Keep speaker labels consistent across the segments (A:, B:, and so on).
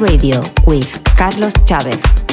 A: Radio with Carlos Chávez.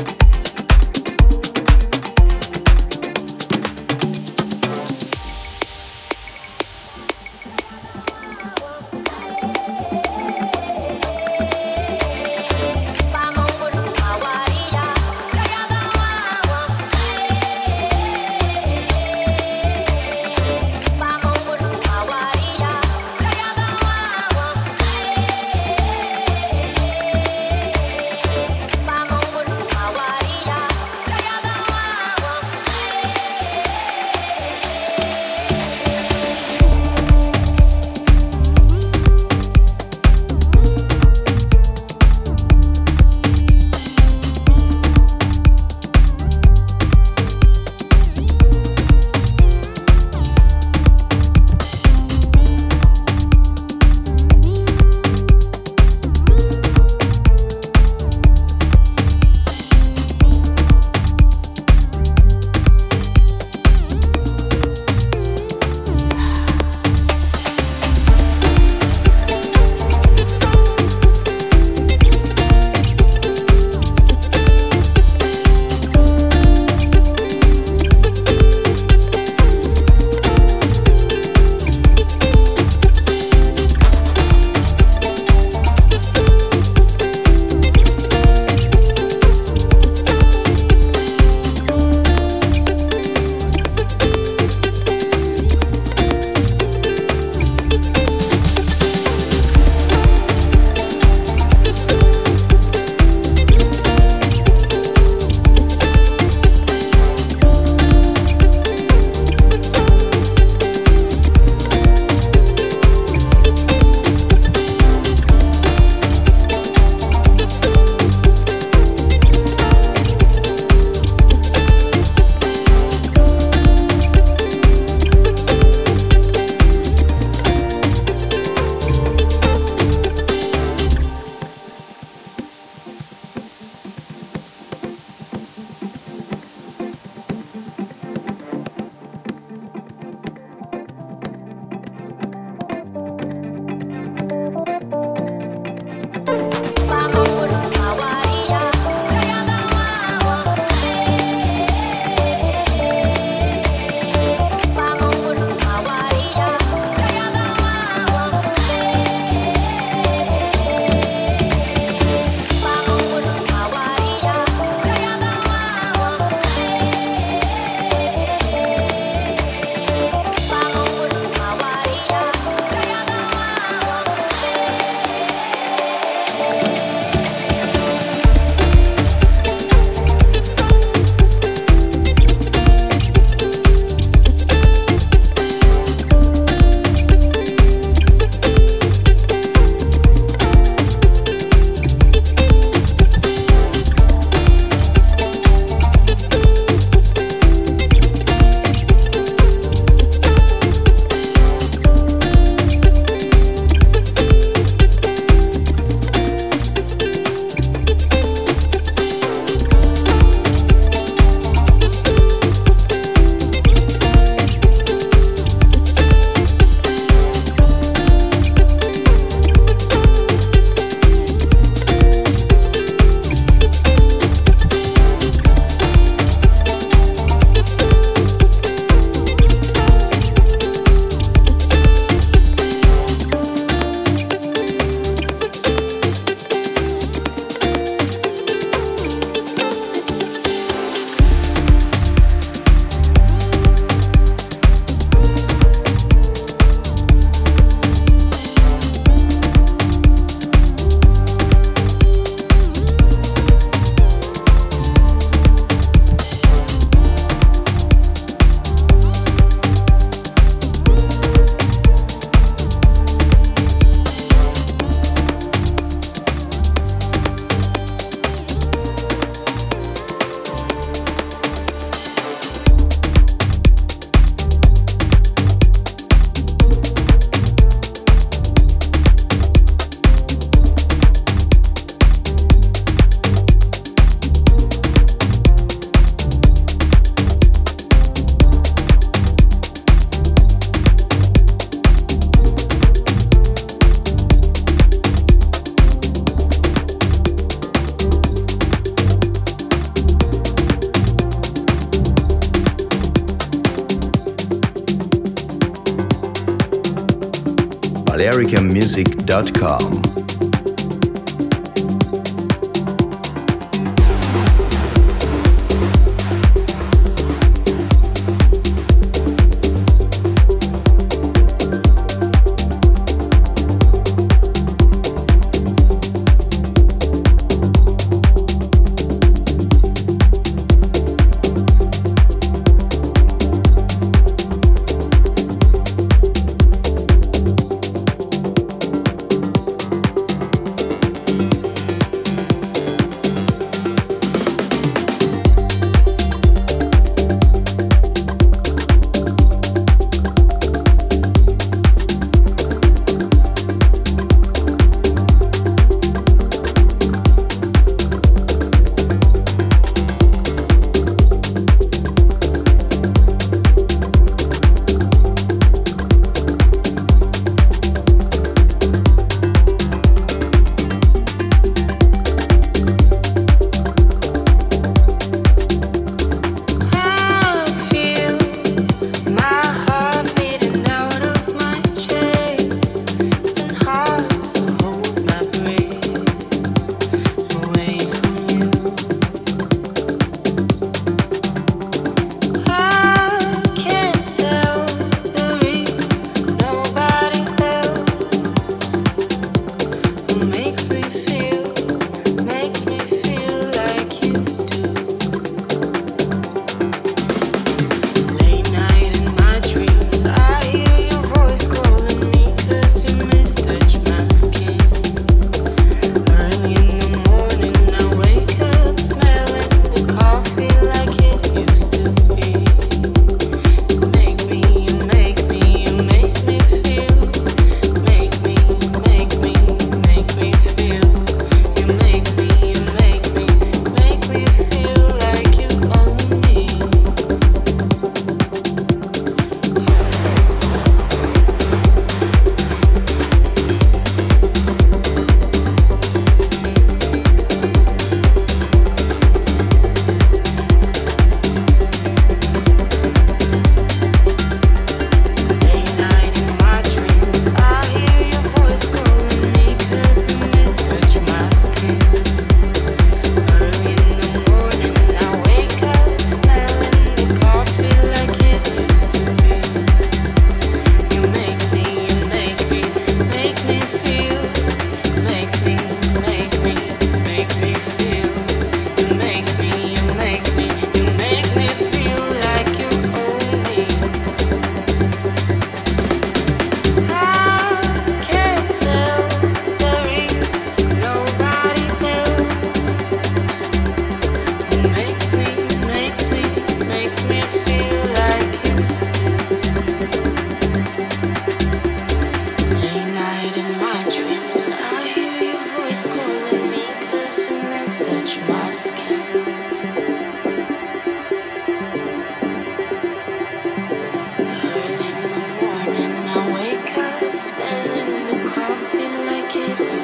B: music.com.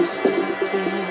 A: Used to be.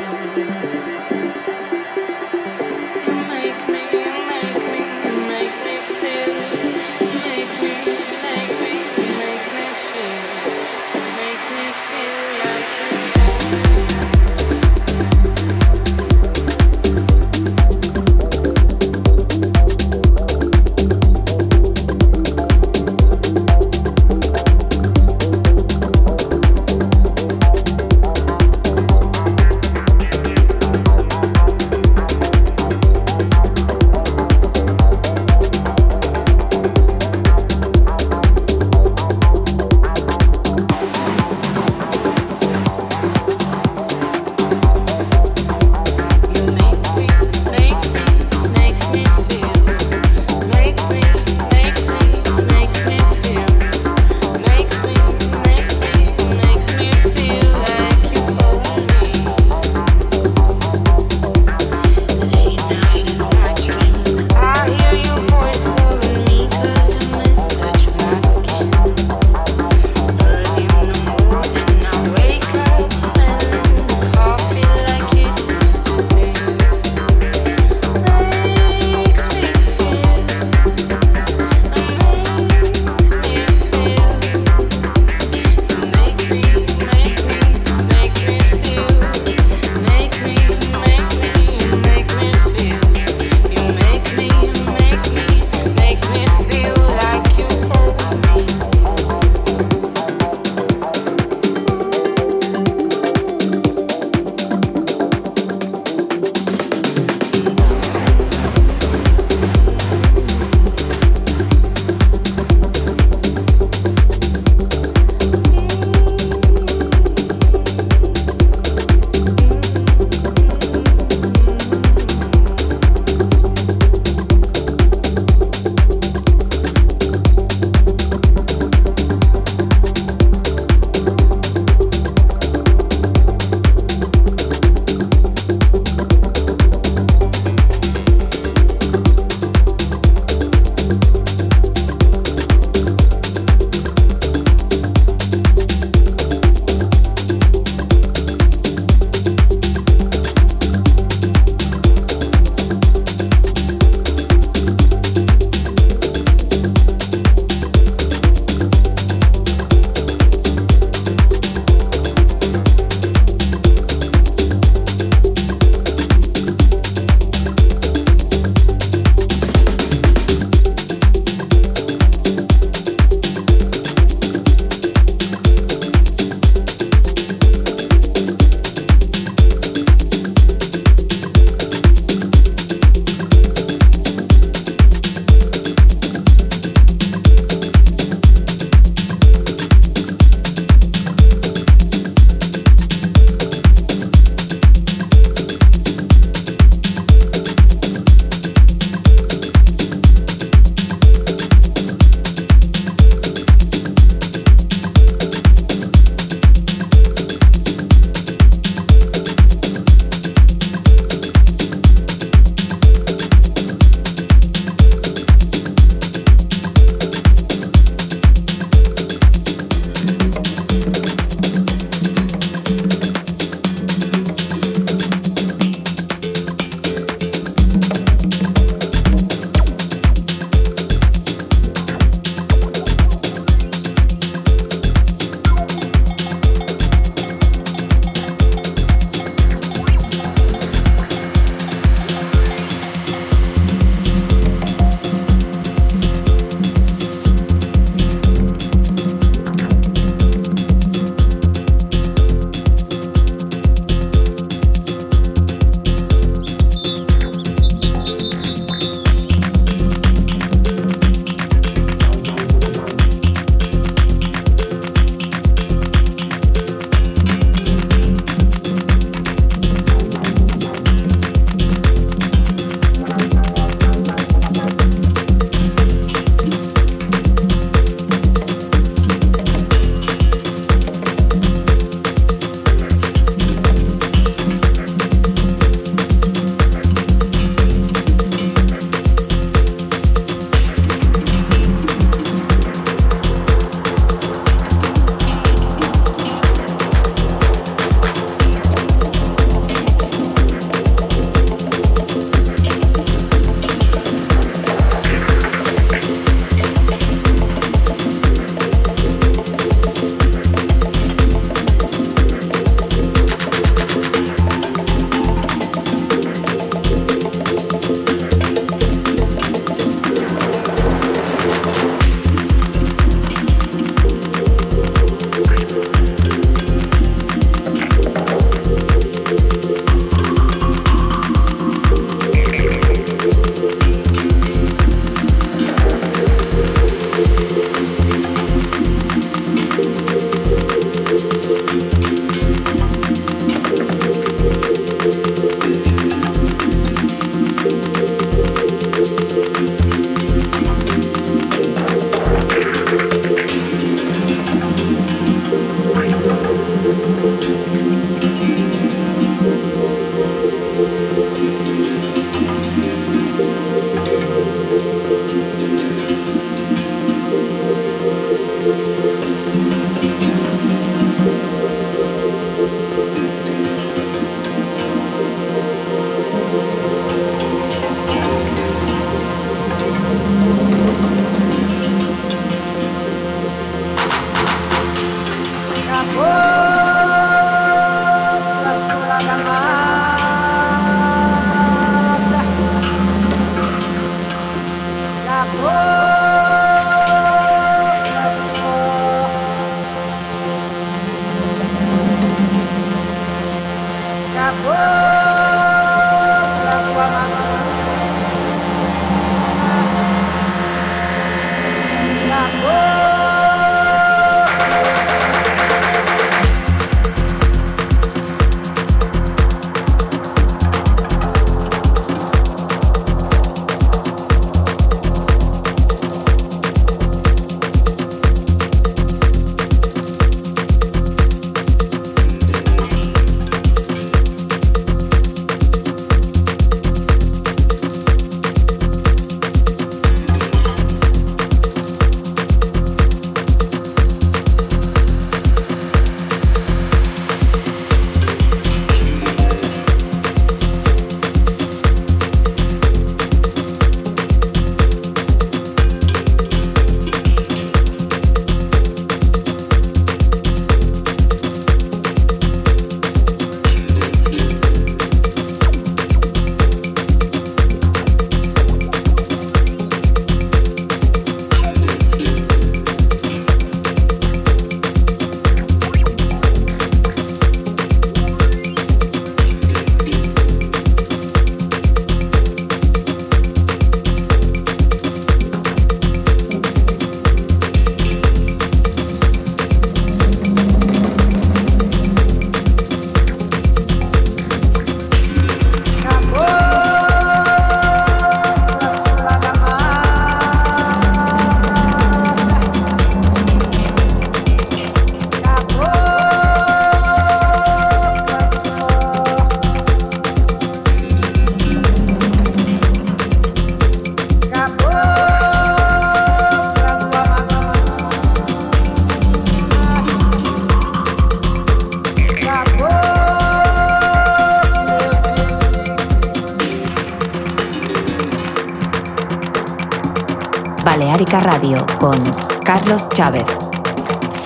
A: Radio con Carlos Chávez.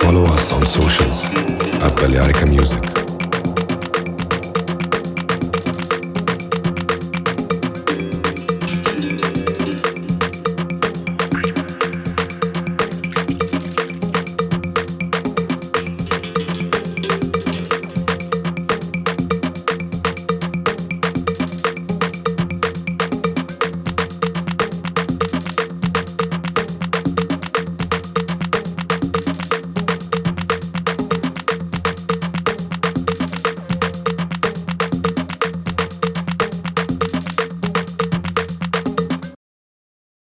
C: Follow us on socials at Balearica Music.